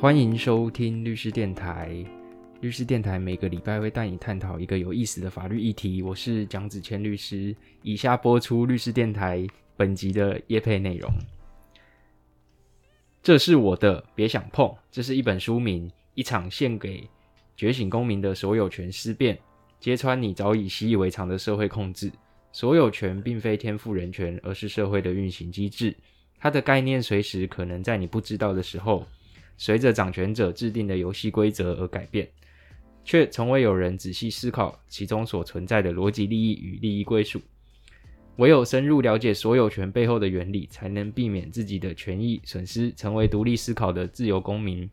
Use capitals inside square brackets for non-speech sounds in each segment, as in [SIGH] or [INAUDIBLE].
欢迎收听律师电台。律师电台每个礼拜会带你探讨一个有意思的法律议题。我是蒋子谦律师。以下播出律师电台本集的业配内容。这是我的，别想碰。这是一本书名，一场献给觉醒公民的所有权思辨，揭穿你早已习以为常的社会控制。所有权并非天赋人权，而是社会的运行机制。它的概念随时可能在你不知道的时候。随着掌权者制定的游戏规则而改变，却从未有人仔细思考其中所存在的逻辑利益与利益归属。唯有深入了解所有权背后的原理，才能避免自己的权益损失，成为独立思考的自由公民。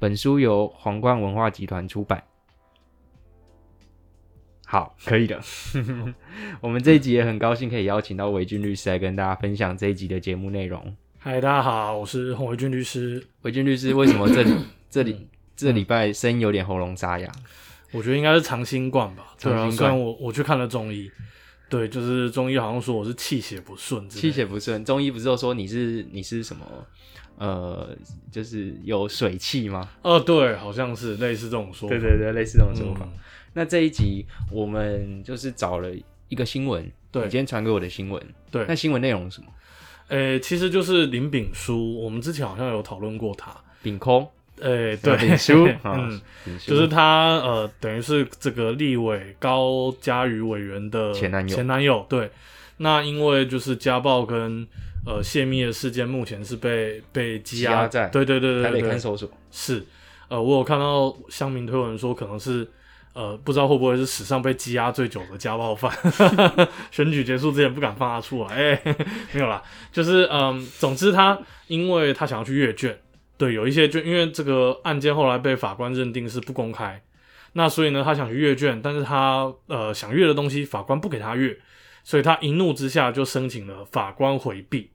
本书由皇冠文化集团出版。好，可以的。[LAUGHS] 我们这一集也很高兴可以邀请到韦俊律师来跟大家分享这一集的节目内容。嗨，大家好，我是洪维俊律师。维俊律师，为什么这里 [COUGHS] 这里这礼拜声音有点喉咙沙哑？我觉得应该是长新冠吧。对啊，虽然我我去看了中医，对，就是中医好像说我是气血不顺。气血不顺，中医不是说你是你是什么？呃，就是有水气吗？哦，对，好像是类似这种说。对对对，类似这种说法。那这一集我们就是找了一个新闻，对，你今天传给我的新闻。对，那新闻内容是什么？诶，其实就是林炳书，我们之前好像有讨论过他。炳空，诶，对，炳书，[LAUGHS] 嗯，就是他，呃，等于是这个立委高嘉瑜委员的前男友，前男友，对。那因为就是家暴跟呃泄密的事件，目前是被被羁押在，对对对对对，看守所。是，呃，我有看到乡民推文说，可能是。呃，不知道会不会是史上被羁押最久的家暴犯？[LAUGHS] 选举结束之前不敢放他出来，哎，[LAUGHS] 没有啦，就是嗯，总之他因为他想要去阅卷，对，有一些就，因为这个案件后来被法官认定是不公开，那所以呢，他想去阅卷，但是他呃想阅的东西法官不给他阅，所以他一怒之下就申请了法官回避。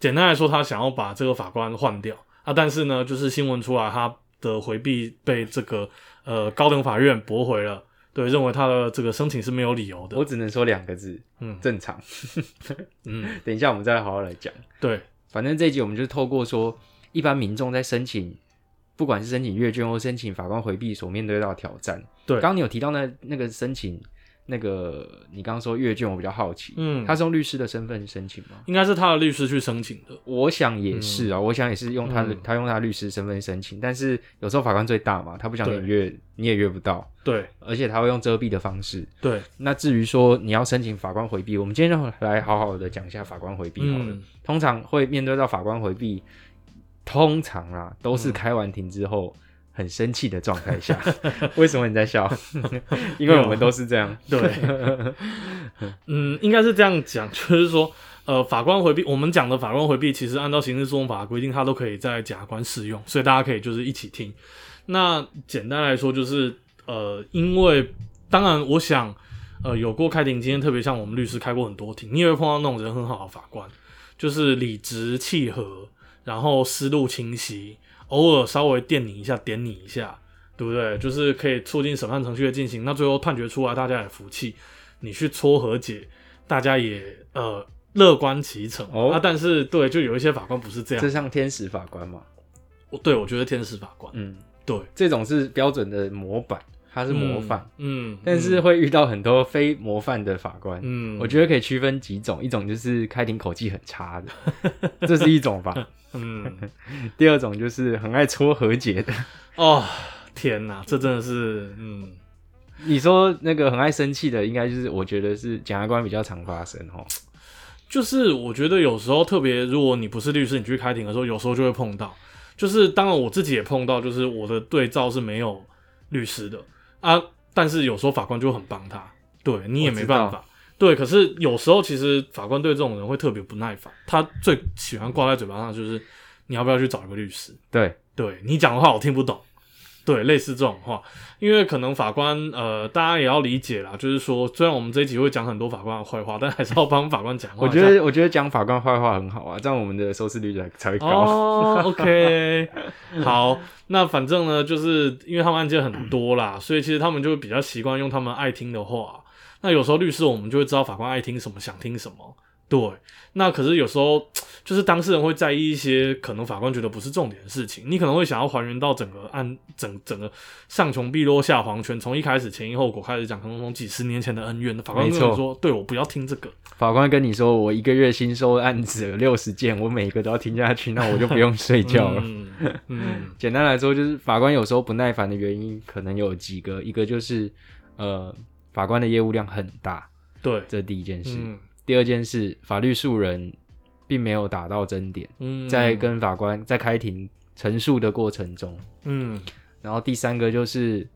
简单来说，他想要把这个法官换掉啊，但是呢，就是新闻出来，他的回避被这个。呃，高等法院驳回了，对，认为他的这个申请是没有理由的。我只能说两个字，嗯，正常。[LAUGHS] 嗯，[LAUGHS] 等一下我们再来好好来讲。对，反正这一集我们就透过说，一般民众在申请，不管是申请阅卷或申请法官回避所面对到的挑战。对，刚刚你有提到那那个申请。那个，你刚刚说阅卷，我比较好奇，嗯，他是用律师的身份申请吗？应该是他的律师去申请的。我想也是啊，我想也是用他的，他用他律师身份申请。但是有时候法官最大嘛，他不想你阅，你也阅不到。对，而且他会用遮蔽的方式。对，那至于说你要申请法官回避，我们今天就来好好的讲一下法官回避好了。通常会面对到法官回避，通常啊都是开完庭之后。很生气的状态下，[LAUGHS] 为什么你在笑？[LAUGHS] 因为我们都是这样。对，[LAUGHS] 嗯，应该是这样讲，就是说，呃，法官回避，我们讲的法官回避，其实按照刑事诉讼法规定，它都可以在检察官适用，所以大家可以就是一起听。那简单来说，就是呃，因为当然，我想，呃，有过开庭经验，特别像我们律师开过很多庭，你也会碰到那种人很好的法官，就是理直气和，然后思路清晰。偶尔稍微电你一下，点你一下，对不对？就是可以促进审判程序的进行。那最后判决出来，大家也服气，你去撮和解，大家也呃乐观其成啊。但是对，就有一些法官不是这样，这像天使法官嘛？我对我觉得天使法官，嗯，对，这种是标准的模板，他是模范，嗯，但是会遇到很多非模范的法官，嗯，我觉得可以区分几种，一种就是开庭口气很差的，[LAUGHS] 这是一种吧。嗯，第二种就是很爱搓和解的哦，天哪，这真的是，嗯，你说那个很爱生气的，应该就是我觉得是检察官比较常发生哦。就是我觉得有时候特别，如果你不是律师，你去开庭的时候，有时候就会碰到。就是当然我自己也碰到，就是我的对照是没有律师的啊，但是有时候法官就很帮他，对你也没办法。对，可是有时候其实法官对这种人会特别不耐烦，他最喜欢挂在嘴巴上就是你要不要去找一个律师？对，对你讲的话我听不懂，对，类似这种话，因为可能法官呃，大家也要理解啦，就是说虽然我们这一集会讲很多法官的坏话，但还是要帮法官讲话。我觉得我觉得讲法官坏话很好啊，这样我们的收视率才才会高。哦，OK，[LAUGHS] 好，那反正呢，就是因为他们案件很多啦，所以其实他们就会比较习惯用他们爱听的话。那有时候律师我们就会知道法官爱听什么，想听什么。对，那可是有时候就是当事人会在意一些可能法官觉得不是重点的事情，你可能会想要还原到整个案整整个上穷碧落下黄泉，从一开始前因后果开始讲，可能从几十年前的恩怨，法官没错跟你说，对我不要听这个，法官跟你说，我一个月新收案子有六十件，我每一个都要听下去，那我就不用睡觉了。嗯嗯 [LAUGHS] 简单来说，就是法官有时候不耐烦的原因可能有几个，一个就是呃，法官的业务量很大，对，这第一件事。嗯第二件事，法律素人并没有打到真点，嗯，在跟法官在开庭陈述的过程中。嗯然后第三个就是，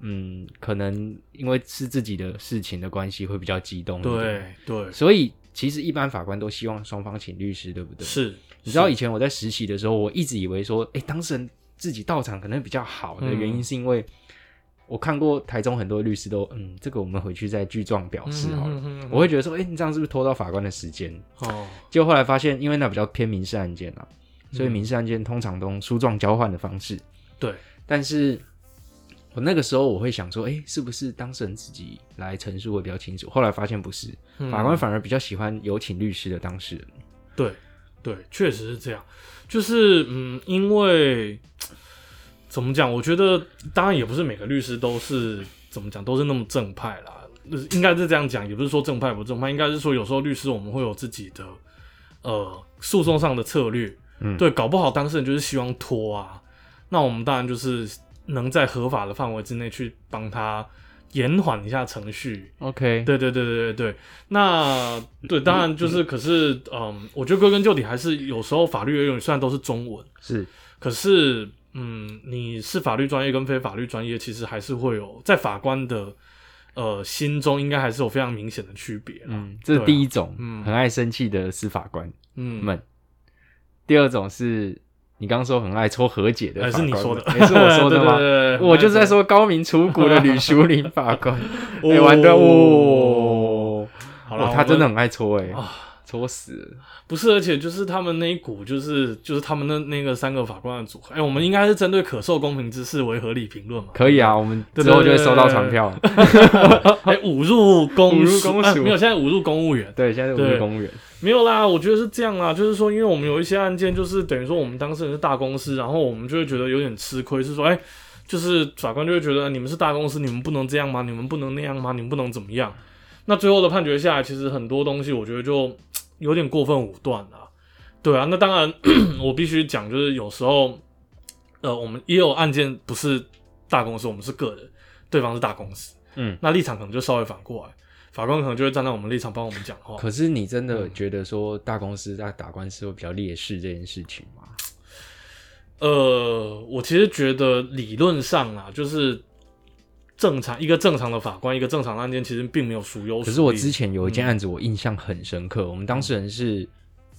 嗯，可能因为是自己的事情的关系，会比较激动一点。对对所以其实一般法官都希望双方请律师，对不对？是，你知道以前我在实习的时候，我一直以为说，哎，当事人自己到场可能比较好的原因，是因为我看过台中很多律师都，嗯，这个我们回去再具状表示好了。我会觉得说，哎，你这样是不是拖到法官的时间？哦，结果后来发现，因为那比较偏民事案件啊，所以嗯民事案件通常都用书状交换的方式。对，但是我那个时候我会想说，哎，是不是当事人自己来陈述会比较清楚？后来发现不是，嗯法官反而比较喜欢有请律师的当事人。对对，确实是这样。就是嗯，因为怎么讲？我觉得当然也不是每个律师都是怎么讲，都是那么正派啦。就是应该是这样讲，也不是说正派不正派，应该是说有时候律师我们会有自己的呃诉讼上的策略。嗯对，搞不好当事人就是希望拖啊，那我们当然就是能在合法的范围之内去帮他延缓一下程序。OK，对对对对对对，那对，当然就是，可是，嗯，我觉得归根究底还是有时候法律用语虽然都是中文，是可是，嗯，你是法律专业跟非法律专业，其实还是会有在法官的呃心中应该还是有非常明显的区别啦。嗯，这是第一种，嗯很爱生气的司法官嗯，们。第二种是你刚刚说很爱抽和解的是你说的，也是我说的 [LAUGHS] 吗？我就是在说高明出谷的吕淑玲法官。哦哎，玩的哦！好了，哦他真的很爱抽哎啊，戳死了。不是，而且就是他们那一股，就是就是他们的那个三个法官的组合，哎、我们应该是针对可受公平之事为合理评论嘛？可以啊，我们对之后就会收到传票。哎、侮辱公 [LAUGHS] 侮辱公署啊没有，现在侮辱公务员对，现在五入公务员。没有啦。我觉得是这样啦，就是说，因为我们有一些案件，就是等于说我们当事人是大公司，然后我们就会觉得有点吃亏，是说，哎、就是法官就会觉得你们是大公司，你们不能这样吗？你们不能那样吗？你们不能怎么样？那最后的判决下来，其实很多东西我觉得就有点过分武断了。对啊，那当然 [CLEARS THROAT] 我必须讲，就是有时候，呃，我们也有案件不是大公司，我们是个人，对方是大公司，嗯，那立场可能就稍微反过来，法官可能就会站在我们立场帮我们讲话。可是你真的嗯觉得说大公司在打官司会比较劣势这件事情吗？呃，我其实觉得理论上啊，就是正常一个正常的法官，一个正常的案件，其实并没有孰优。可是我之前有一件嗯案子，我印象很深刻。我们当事人是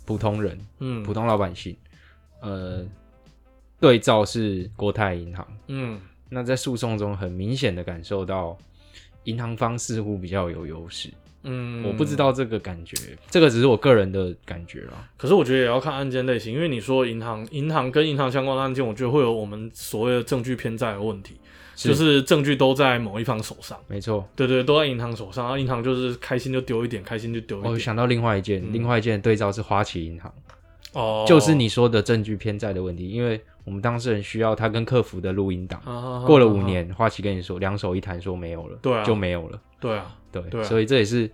普通人，嗯普通老百姓，呃，对照是国泰银行。嗯那在诉讼中，很明显的感受到银行方似乎比较有优势。嗯，我不知。道这个感觉，这个只是我个人的感觉啦。可是我觉得也要看案件类型，因为你说银行、银行跟银行相关的案件，我觉得会有我们所谓的证据偏在的问题，是就是证据都在某一方手上。没错，对对，都在银行手上，然后银行就是开心就丢一点，开心就丢一点。我想到另外一件，嗯。另外一件对照是花旗银行，哦，就是你说的证据偏在的问题，因为我们当事人需要他跟客服的录音档，啊过了五，年，花旗跟你说两手一摊说没有了，对啊。就没有了，对啊，对，对啊。所以这也是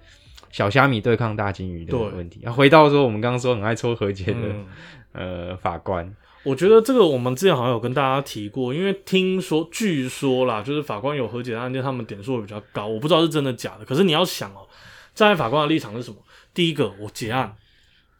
小虾米对抗大金鱼的对。问题。啊，回到说我们刚刚说很爱抽和解的、嗯。呃法官，我觉得这个我们之前好像有跟大家提过，因为听说据说啦，就是法官有和解的案件，他们点数会比较高，我不知道是真的假的。可是你要想哦，站在法官的立场是什么？第一个，我结案，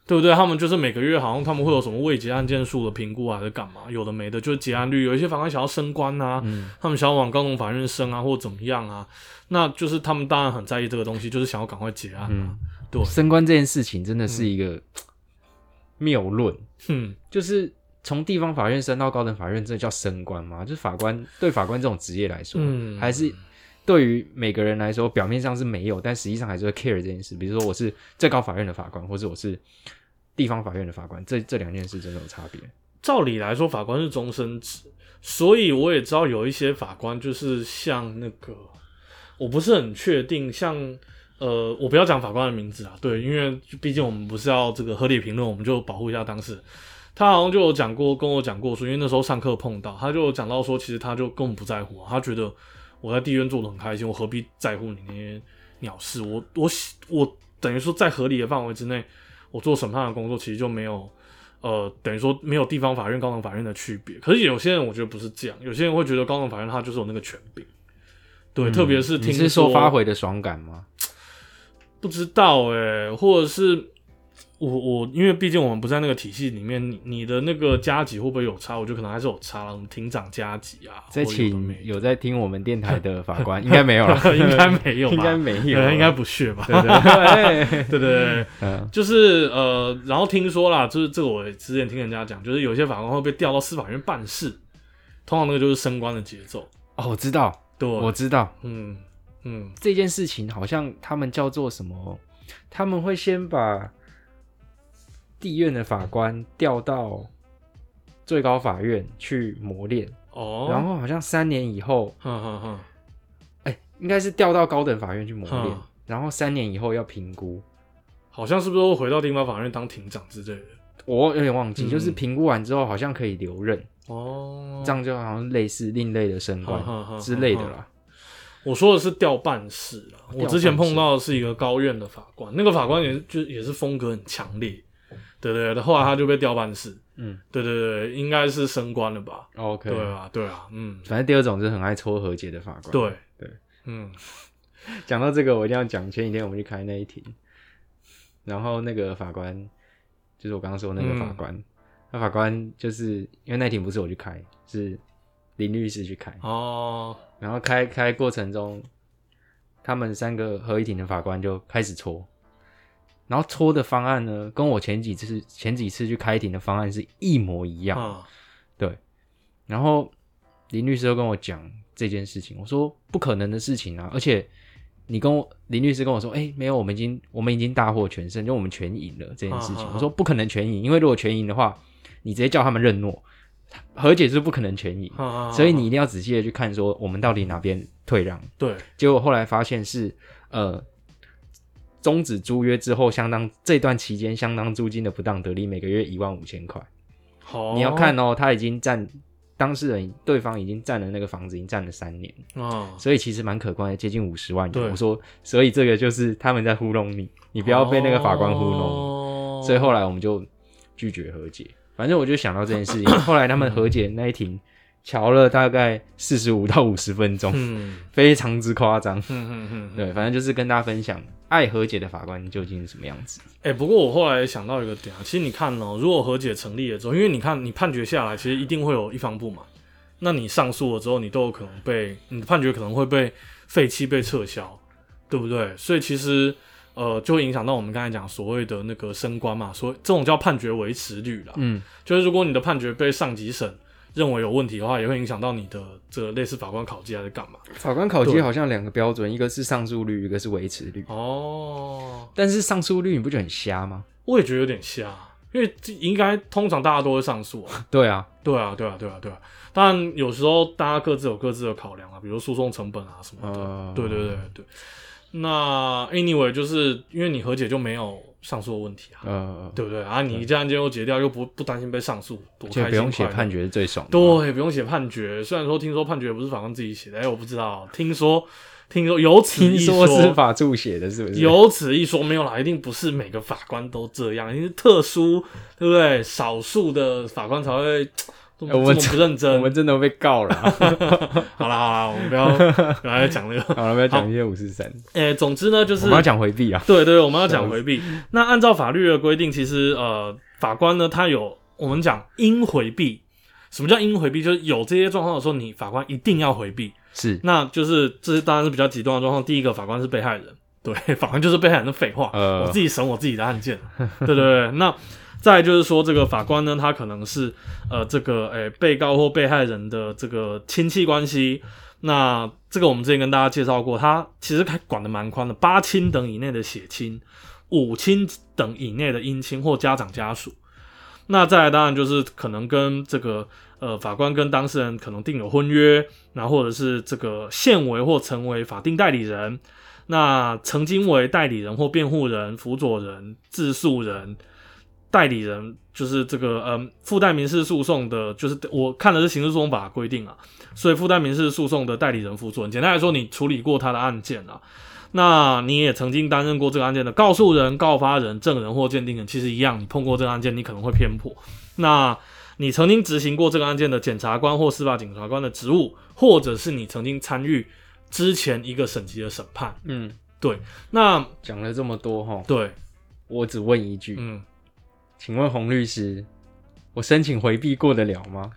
对不对？他们就是每个月好像他们会有什么未结案件数的评估，还是干嘛？有的没的，就是结案率。有一些法官想要升官啊，他们想要往高等法院升啊，或者怎么样啊，那就是他们当然很在意这个东西，就是想要赶快结案啊。对，升官这件事情真的是一个谬论，嗯，就是从地方法院升到高等法院，这叫升官吗？就是法官对法官这种职业来说，嗯还是对于每个人来说，表面上是没有，但实际上还是会 care 这件事。比如说我是最高法院的法官，或者我是地方法院的法官，这这两件事真的有差别。照理来说，法官是终身制，所以我也知道有一些法官就是像那个，我不是很确定，像呃，我不要讲法官的名字啊，对，因为毕竟我们不是要这个合理评论，我们就保护一下当事人。他好像就有讲过，跟我讲过说，因为那时候上课碰到，他就讲到说，其实他就根本不在乎，他觉得我在地院做的很开心，我何必在乎你那些鸟事？我我我等于说在合理的范围之内，我做审判的工作其实就没有，呃，等于说没有地方法院、高等法院的区别。可是有些人我觉得不是这样，有些人会觉得高等法院他就是有那个权柄，对，特别是听是说发回的爽感吗？不知道哎，或者是。我我因为毕竟我们不在那个体系里面，你你的那个加级会不会有差？我觉得可能还是有差了。什么庭长加级啊？在请有在听我们电台的法官，应该没有了，[LAUGHS] 应该没有，[LAUGHS] 应该没有，应该不屑吧？[LAUGHS] 对对对对对，就是呃，然后听说啦，就是这个我之前听人家讲，就是有些法官会被调到司法院办事，通常那个就是升官的节奏。哦，我知道，对，我知道，嗯嗯，这件事情好像他们叫做什么？他们会先把。地院的法官调到最高法院去磨练。哦，然后好像三年以后，哼哼哼，哎，应该是调到高等法院去磨练，然后三年以后要评估，好像是不是会回到地方法院当庭长之类的？我有点忘记，就是评估完之后好像可以留任。哦，这样就好像类似另类的升官之类的啦。我说的是调办事啊，我之前碰到的是一个高院的法官，那个法官也就也是风格很强烈。对对对，后来他就被调办事。嗯，对对对，应该是升官了吧？OK，对啊，对啊，嗯，反正第二种就是很爱搓和解的法官。对对，嗯，[LAUGHS] 讲到这个，我一定要讲。前几天我们去开那一庭，然后那个法官就是我刚刚说那个法官，那法官就是因为那庭不是我去开，是林律师去开哦。然后开开过程中，他们三个合议庭的法官就开始搓。然后搓的方案呢，跟我前几次前几次去开庭的方案是一模一样，对。然后林律师又跟我讲这件事情，我说不可能的事情啊！而且你跟我林律师跟我说，哎，没有，我们已经我们已经大获全胜，就我们全赢了这件事情。我说不可能全赢，因为如果全赢的话，你直接叫他们认诺，和解是不可能全赢，所以你一定要仔细的去看，说我们到底哪边退让。对，结果后来发现是呃。终止租约之后，相当这段期间相当租金的不当得利，每个月一万五千块。好，你要看哦，他已经占当事人对方已经占了那个房子，已经占了三年哦，所以其实蛮可观的，接近五十万元。我说，所以这个就是他们在糊弄你，你不要被那个法官糊弄。所以后来我们就拒绝和解。反正我就想到这件事情，[LAUGHS] 后来他们和解那一庭。瞧了大概四十五到五十分钟，嗯，非常之夸张，嗯嗯嗯，对，反正就是跟大家分享爱和解的法官究竟是什么样子。哎，不过我后来想到一个点啊，其实你看哦，如果和解成立了之后，因为你看你判决下来，其实一定会有一方不满，那你上诉了之后，你都有可能被你的判决可能会被废弃、被撤销，对不对？所以其实呃，就会影响到我们刚才讲所谓的那个升官嘛，所以这种叫判决维持率啦。嗯，就是如果你的判决被上级审。认为有问题的话，也会影响到你的这个类似法官考绩还是干嘛？法官考绩好像两个标准，一个是上诉率，一个是维持率。哦，但是上诉率你不觉得很瞎吗？我也觉得有点瞎，因为应该通常大家都会上诉啊。对啊，对啊，对啊，对啊，对啊。但有时候大家各自有各自的考量啊，比如诉讼成本啊什么的。对对对对。那 anyway，就是因为你和解就没有。上诉的问题啊，对不对啊？你这案件又结掉，又不不担心被上诉，多开心！不用写判决是最爽。对，不用写判决。虽然说听说判决不是法官自己写的，哎，我不知道。听说，听说有此一说，司法助写的是不是？有此一说，没有啦，一定不是每个法官都这样，因为特殊，对不对？少数的法官才会。我们不认真，我们真的被告了。[LAUGHS] 好了好了，我们不要不要再讲那个，[LAUGHS] 好了，不要讲一些五四三。诶，总之呢，就是我们要讲回避啊。对对，我们要讲回避。那按照法律的规定，其实呃，法官呢，他有我们讲应回避。什么叫应回避？就是有这些状况的时候，你法官一定要回避。是，那就是这是当然是比较极端的状况。第一个，法官是被害人，对，法官就是被害人的废话。呃，我自己审我自己的案件，对对对，那。再就是说，这个法官呢，他可能是呃，这个诶，被告或被害人的这个亲戚关系。那这个我们之前跟大家介绍过，他其实还管的蛮宽的，八亲等以内的血亲，五亲等以内的姻亲或家长家属。那再来，当然就是可能跟这个呃法官跟当事人可能订有婚约，那或者是这个现为或成为法定代理人。那曾经为代理人或辩护人、辅佐人、自诉人、代理人，就是这个嗯附带民事诉讼的，就是我看的是刑事诉讼法规定啊，所以附带民事诉讼的代理人、辅佐人，简单来说，你处理过他的案件啊，那你也曾经担任过这个案件的告诉人、告发人、证人或鉴定人，其实一样，你碰过这个案件，你可能会偏颇。那你曾经执行过这个案件的检察官或司法检察官的职务，或者是你曾经参与之前一个省级的审判，嗯，对，那讲了这么多哈，对，我只问一句，嗯，请问洪律师，我申请回避过得了吗？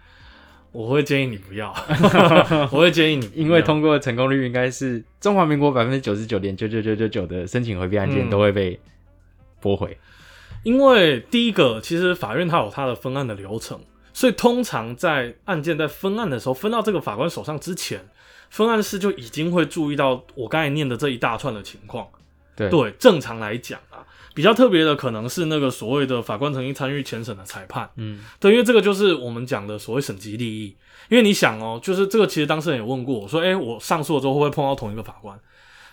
我会建议你不要，[LAUGHS] 我会建议你，因为通过成功率应该是中华民国百分之九十九点九九九九九的申请回避案件嗯都会被驳回。因为第一个，其实法院它有它的分案的流程，所以通常在案件在分案的时候，分到这个法官手上之前，分案室就已经会注意到我刚才念的这一大串的情况。对对，正常来讲啊，比较特别的可能是那个所谓的法官曾经参与前审的裁判。嗯，对，因为这个就是我们讲的所谓省级利益。因为你想哦，就是这个其实当事人也问过我说，诶，我上诉了之后会不会碰到同一个法官？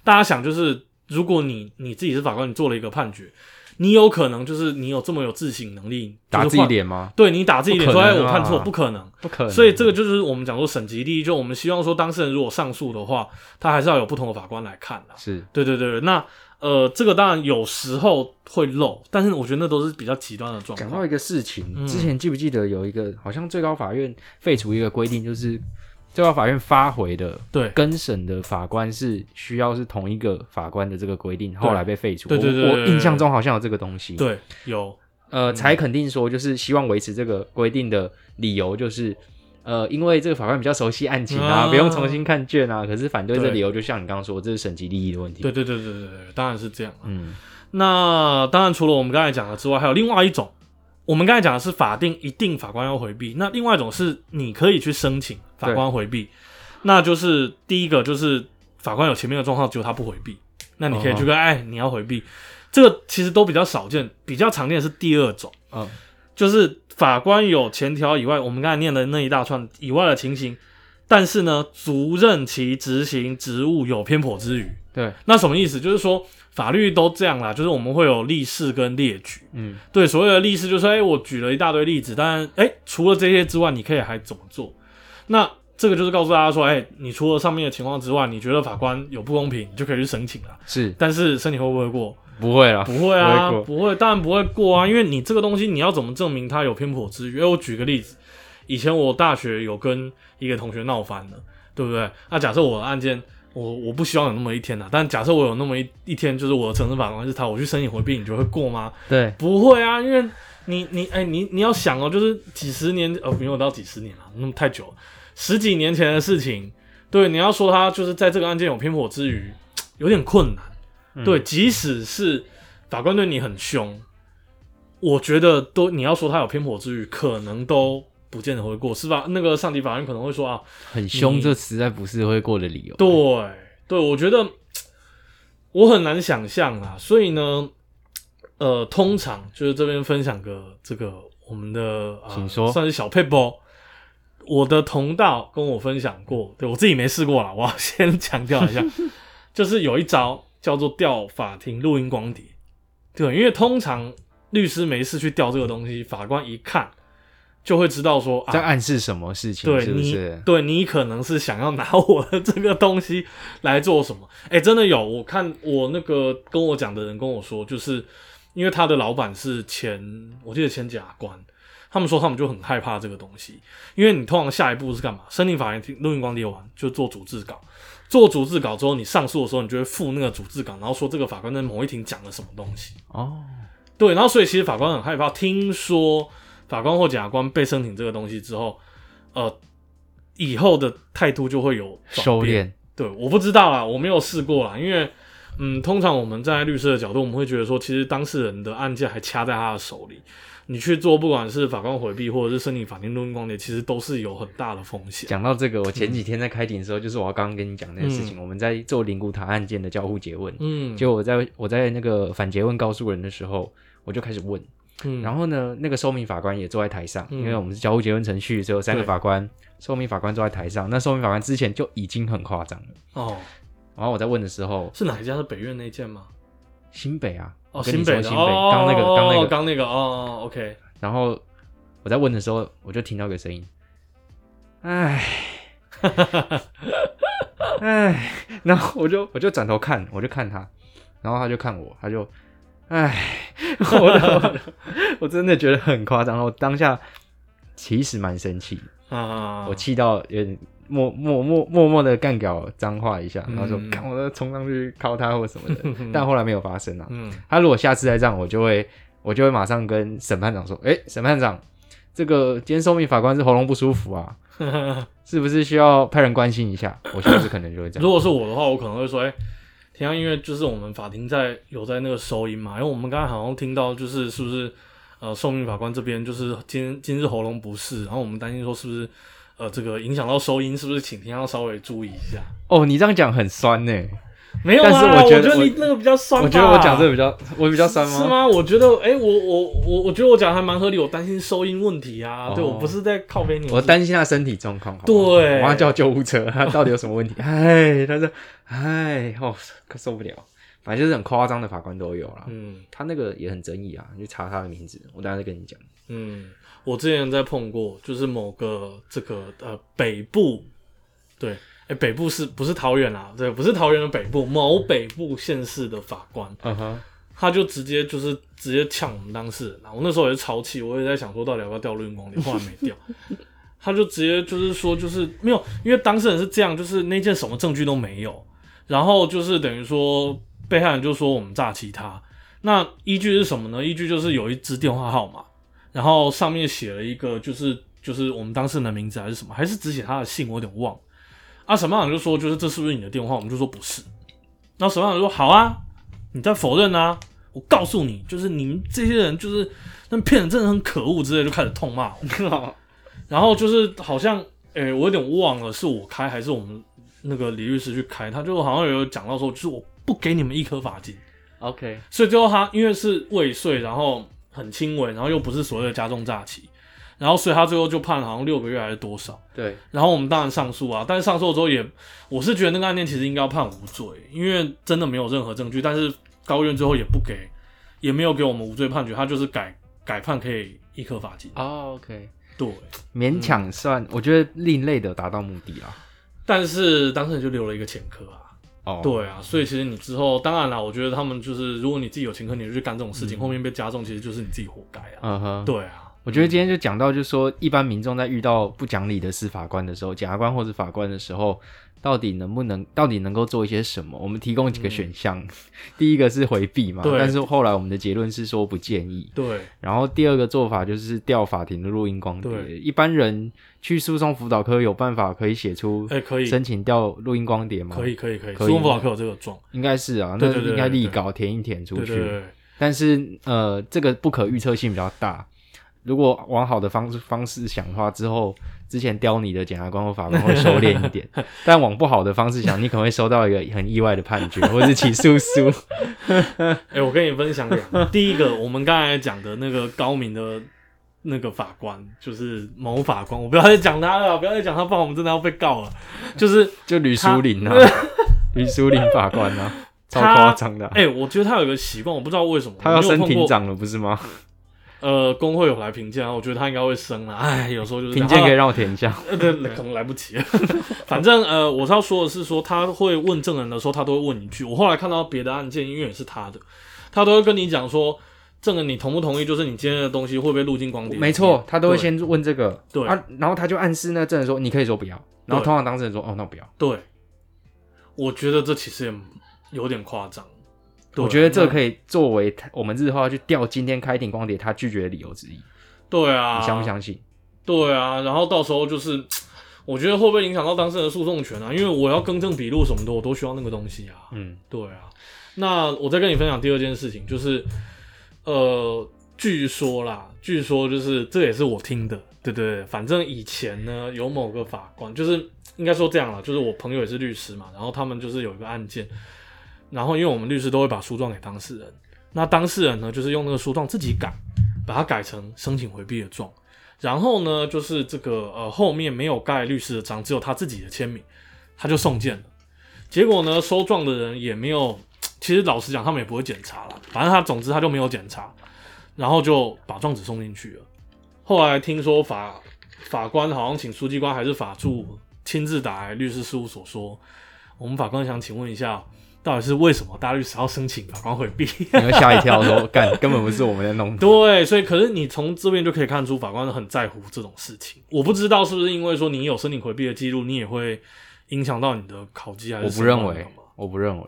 大家想，就是如果你你自己是法官，你做了一个判决，你有可能就是你有这么有自省能力，打自己脸吗？对你打自己脸说，哎，我判错，不可能。不可能。所以这个就是我们讲说省级利益，就我们希望说当事人如果上诉的话，他还是要有不同的法官来看的。是对对对，对那呃，这个当然有时候会漏，但是我觉得那都是比较极端的状况。讲到一个事情，嗯之前记不记得有一个好像最高法院废除一个规定，就是最高法院发回的对更审的法官是需要是同一个法官的这个规定，后来被废除。对对对对我我对对印象中好像有这个东西。对，有呃，才肯定说就是希望维持这个规定的理由就是。呃，因为这个法官比较熟悉案情啊，啊不用重新看卷啊。可是反对的理由，就像你刚刚说，这是省级利益的问题。对对对对对对，当然是这样。嗯，那当然，除了我们刚才讲的之外，还有另外一种。我们刚才讲的是法定一定法官要回避，那另外一种是你可以去申请法官回避，那就是第一个就是法官有前面的状况，只有他不回避，那你可以去跟、哎你要回避，这个其实都比较少见，比较常见的是第二种，嗯，就是法官有前条以外，我们刚才念的那一大串以外的情形，但是呢，足任其执行职务有偏颇之余，对，那什么意思？就是说法律都这样啦，就是我们会有例示跟列举。嗯，对，所谓的例示就是说，哎、我举了一大堆例子，但哎、除了这些之外，你可以还怎么做？那这个就是告诉大家说，哎、你除了上面的情况之外，你觉得法官有不公平，你就可以去申请了。是但是申请会不会过？不会啊，不会啊，不会当然不会过啊，因为你这个东西你要怎么证明它有偏颇之余？哎，我举个例子，以前我大学有跟一个同学闹翻了，对不对？那假设我的案件，我我不希望有那么一天呐、但假设我有那么一一天，就是我的承审法官是他，我去申请回避，你觉得会过吗？对，不会啊，因为你你哎、你你要想哦，就是几十年呃，没有到几十年了，那么太久了，十几年前的事情，对，你要说他就是在这个案件有偏颇之余，有点困难。嗯对，即使是法官对你很凶，我觉得都你要说他有偏颇之余，可能都不见得会过，是吧？那个上级法院可能会说啊，很凶，这实在不是会过的理由。对对，我觉得我很难想象啊，所以呢，呃，通常就是这边分享个这个我们的呃，请说算是小 paper。我的同道跟我分享过，对我自己没试过啦，我要先 [LAUGHS] 强调一下，就是有一招叫做调法庭录音光碟，对，因为通常律师没事去调这个东西，法官一看就会知道说啊，在暗示什么事情？是不对你是？对你可能是想要拿我的这个东西来做什么？哎、真的有，我看我那个跟我讲的人跟我说，就是因为他的老板是前，我记得前检察官，他们说他们就很害怕这个东西，因为你通常下一步是干嘛？申请法院听录音光碟完就做主制稿，做主治稿之后，你上诉的时候，你就会附那个主治稿，然后说这个法官在某一庭讲了什么东西。哦，对，然后所以其实法官很害怕，听说法官或检察官被申请这个东西之后，呃，以后的态度就会有转收变。敛，对，我不知道啦，我没有试过啦，因为嗯，通常我们站在律师的角度，我们会觉得说，其实当事人的案件还掐在他的手里，你去做不管是法官回避或者是申请法庭录音光碟，其实都是有很大的风险。讲到这个，我前几天在开庭的时候，就是我刚刚跟你讲那个事情，我们在做灵骨塔案件的交互诘问，嗯，就我在我在那个反诘问告诉人的时候，我就开始问，嗯，然后呢，那个受命法官也坐在台上，嗯因为我们是交互诘问程序，只有三个法官，受命法官坐在台上，那受命法官之前就已经很夸张了。哦，然后我在问的时候，是哪一家？是北院那件吗？新北啊，哦，新北新北，哦刚那个刚那个，刚那个，哦，OK，然后我在问的时候，我就听到一个声音，唉，[LAUGHS] 唉，然后我就我就转头看，我就看他，然后他就看我，他就，哎，我我 [LAUGHS] 我真的觉得很夸张，我当下其实蛮生气，啊，我气到有点默默默默默的干掉脏话一下，然后说嗯看我要冲上去敲他或什么的，[LAUGHS] 但后来没有发生啊。嗯，他如果下次再这样，我就会我就会马上跟审判长说，哎、审判长，这个今天受命法官是喉咙不舒服啊，[LAUGHS] 是不是需要派人关心一下？我下次可能就会这样。如果是我的话，我可能会说，哎、田阳，因为就是我们法庭在有在那个收音嘛，因为我们刚才好像听到就是是不是呃受命法官这边就是今今日喉咙不适，然后我们担心说是不是呃这个影响到收音，是不是请听要稍微注意一下？哦，你这样讲很酸呢、没有啊，但是我我觉得你那个比较酸，我觉得我讲这个比较，我比较酸吗？是吗？我觉得，哎、我我我我觉得我讲得还蛮合理，我担心收音问题啊，哦对我不是在靠边你，我担心他身体状况。对我要叫救护车，他到底有什么问题？[LAUGHS] 哎，他说，哎，哦，可受不了。反正就是很夸张的法官都有啦。嗯他那个也很争议啊，你去查他的名字，我等下再跟你讲。嗯，我之前在碰过，就是某个这个呃北部，对，哎、北部是不是桃园啊？对，不是桃园的北部，某北部县市的法官，嗯哼，他就直接就是直接呛我们当事人啊！我那时候也是超气，我也在想说到底要不要调录音光碟，后来没调。[LAUGHS] 他就直接就是说，就是没有，因为当事人是这样，就是那件什么证据都没有，然后就是等于说被害人就说我们诈欺他，那依据是什么呢？依据就是有一支电话号码，然后上面写了一个就是就是我们当事人的名字还是什么，还是只写他的姓，我有点忘了。啊，审判长就说就是这是不是你的电话？我们就说不是。然后审判长说好啊，你在否认啊？我告诉你，就是你们这些人就是那骗人真的很可恶之类，就开始痛骂我。[LAUGHS] 然后就是好像，诶、我有点忘了是我开还是我们那个李律师去开，他就好像有讲到说，就是我不给你们一颗罚金，OK，所以最后他因为是未遂，然后很轻微，然后又不是所谓的加重诈欺，然后所以他最后就判好像六个月还是多少。对，然后我们当然上诉啊，但是上诉之后也，我是觉得那个案件其实应该要判无罪，因为真的没有任何证据，但是高院最后也不给，也没有给我们无罪判决，他就是改改判可以一颗罚金。哦，OK，对，勉强算，我觉得另类的达到目的啊。但是当事人就留了一个前科啊。哦，对啊，所以其实你之后，当然啦，我觉得他们就是，如果你自己有前科，你就去干这种事情，后面被加重，其实就是你自己活该啊。嗯哼，对啊，我觉得今天就讲到，就是说一般民众在遇到不讲理的司法官的时候，检察官或者法官的时候，到底能不能，到底能够做一些什么？我们提供几个选项，第一个是回避嘛，对但是后来我们的结论是说不建议。对，然后第二个做法就是调法庭的录音光碟。对一般人去诉讼辅导科有办法可以写出哎、可以，申请调录音光碟吗？可以，，可以，可以，可以苏文辅导科有这个状，应该是啊，那应该立对稿填一填出去。对对对，但是呃，这个不可预测性比较大。如果往好的方式方式想的话，之后之前刁你的检察官或法官会收敛一点，[LAUGHS] 但往不好的方式想，你可能会收到一个很意外的判决，或是起诉书。[LAUGHS] 哎、我跟你分享两个，第一个，我们刚才讲的那个高明的那个法官，就是某法官，我不要再讲他了，不要再讲他，不然我们真的要被告了。就是，就吕淑玲啊，吕淑玲法官啊，超夸张的啊、哎、我觉得他有一个习惯，我不知道为什么，他要升。庭长了，不是吗？呃，工会有来评鉴啊，我觉得他应该会升了。哎，有时候就是评鉴可以让我填一下。呃，对，可能来不及了。[LAUGHS] 反正呃，我是要说的是说，他会问证人的时候，他都会问一句。我后来看到别的案件，因为也是他的，他都会跟你讲说，证人你同不同意？就是你今天的东西会不会录进光碟？没错，他都会先问这个，对啊，然后他就暗示那证人说，你可以说不要，然后通常当事人说，哦，那我不要。对。我觉得这其实也有点夸张。对我觉得这可以作为他我们日后要去调今天开庭光碟他拒绝的理由之一，对啊，你相不相信？对啊，然后到时候就是，我觉得会不会影响到当事人的诉讼权啊？因为我要更正笔录什么的，我都需要那个东西啊。嗯，对啊，那我再跟你分享第二件事情，就是呃，据说啦，据说就是这也是我听的，对对对，反正以前呢有某个法官，就是应该说这样了，就是我朋友也是律师嘛，然后他们就是有一个案件，然后因为我们律师都会把诉状给当事人，那当事人呢就是用那个诉状自己改，把它改成申请回避的状。然后呢，就是这个呃后面没有盖律师的章，只有他自己的签名，他就送件了。结果呢，收状的人也没有，其实老实讲，他们也不会检查了，反正他总之他就没有检查，然后就把状纸送进去了。后来听说法法官好像请书记官还是法助亲自打来律师事务所说，我们法官想请问一下，到底是为什么大律师要申请法官回避？你会吓一跳，说干根本不是我们在弄的。[LAUGHS] 对，所以可是你从这边就可以看出法官很在乎这种事情。我不知道是不是因为说你有申请回避的记录，你也会影响到你的考绩还是？我不认为我不认为。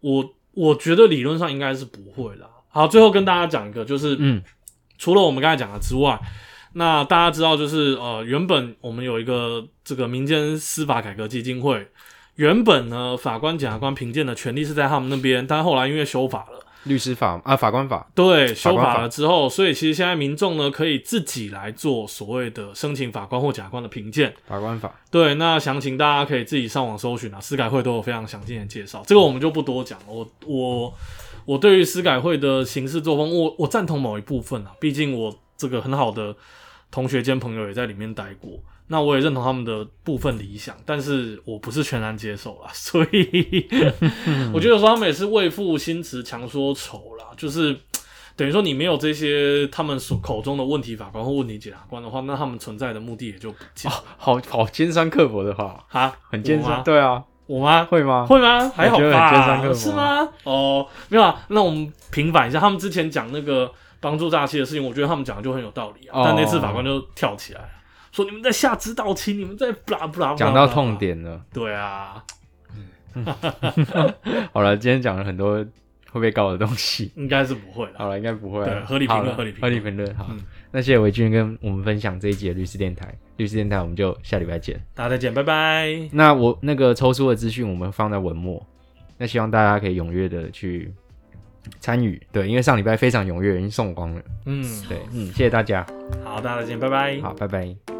我我觉得理论上应该是不会啦。好，最后跟大家讲一个，就是嗯，除了我们刚才讲的之外，那大家知道就是呃，原本我们有一个这个民间司法改革基金会，原本呢法官、检察官评鉴的权利是在他们那边，但后来因为修法了。律师法啊，法官法，对，修法法了之后，所以其实现在民众呢可以自己来做所谓的申请法官或检察官的评鉴。法官法，对，那详情大家可以自己上网搜寻啊，司改会都有非常详尽的介绍，这个我们就不多讲了。我我我对于司改会的行事作风，我我赞同某一部分啊，毕竟我这个很好的同学兼朋友也在里面待过，那我也认同他们的部分理想，但是我不是全然接受啦，[LAUGHS] 所以 [LAUGHS] 我觉得说他们也是为赋新词强说愁啦，就是。等于说你没有这些他们所口中的问题法官或问题检察官的话，那他们存在的目的也就不见了。好好尖酸刻薄的话，啊，很尖酸。对啊，我吗？会吗？会吗？还好觉得很尖酸刻吧？薄是吗？哦，没有啊。那我们平反一下，他们之前讲那个帮助诈欺的事情，我觉得他们讲的就很有道理啊。哦但那次法官就跳起来说：“你们在下指导期，你们在不啦不啦。”讲到痛。点了。对啊，[LAUGHS] 好了，今天讲了很多会被告的东西。应该是不会了。好了，应该不会啊。对合理评论合理评合论理评论。好嗯，那谢谢维俊跟我们分享这一集的律师电台。律师电台，我们就下礼拜见。大家再见，拜拜。那我那个抽出的资讯我们放在文末，那希望大家可以踊跃的去参与。对，因为上礼拜非常踊跃，已经送光了。嗯，对，嗯，谢谢大家。好，大家再见，拜拜。好，拜拜。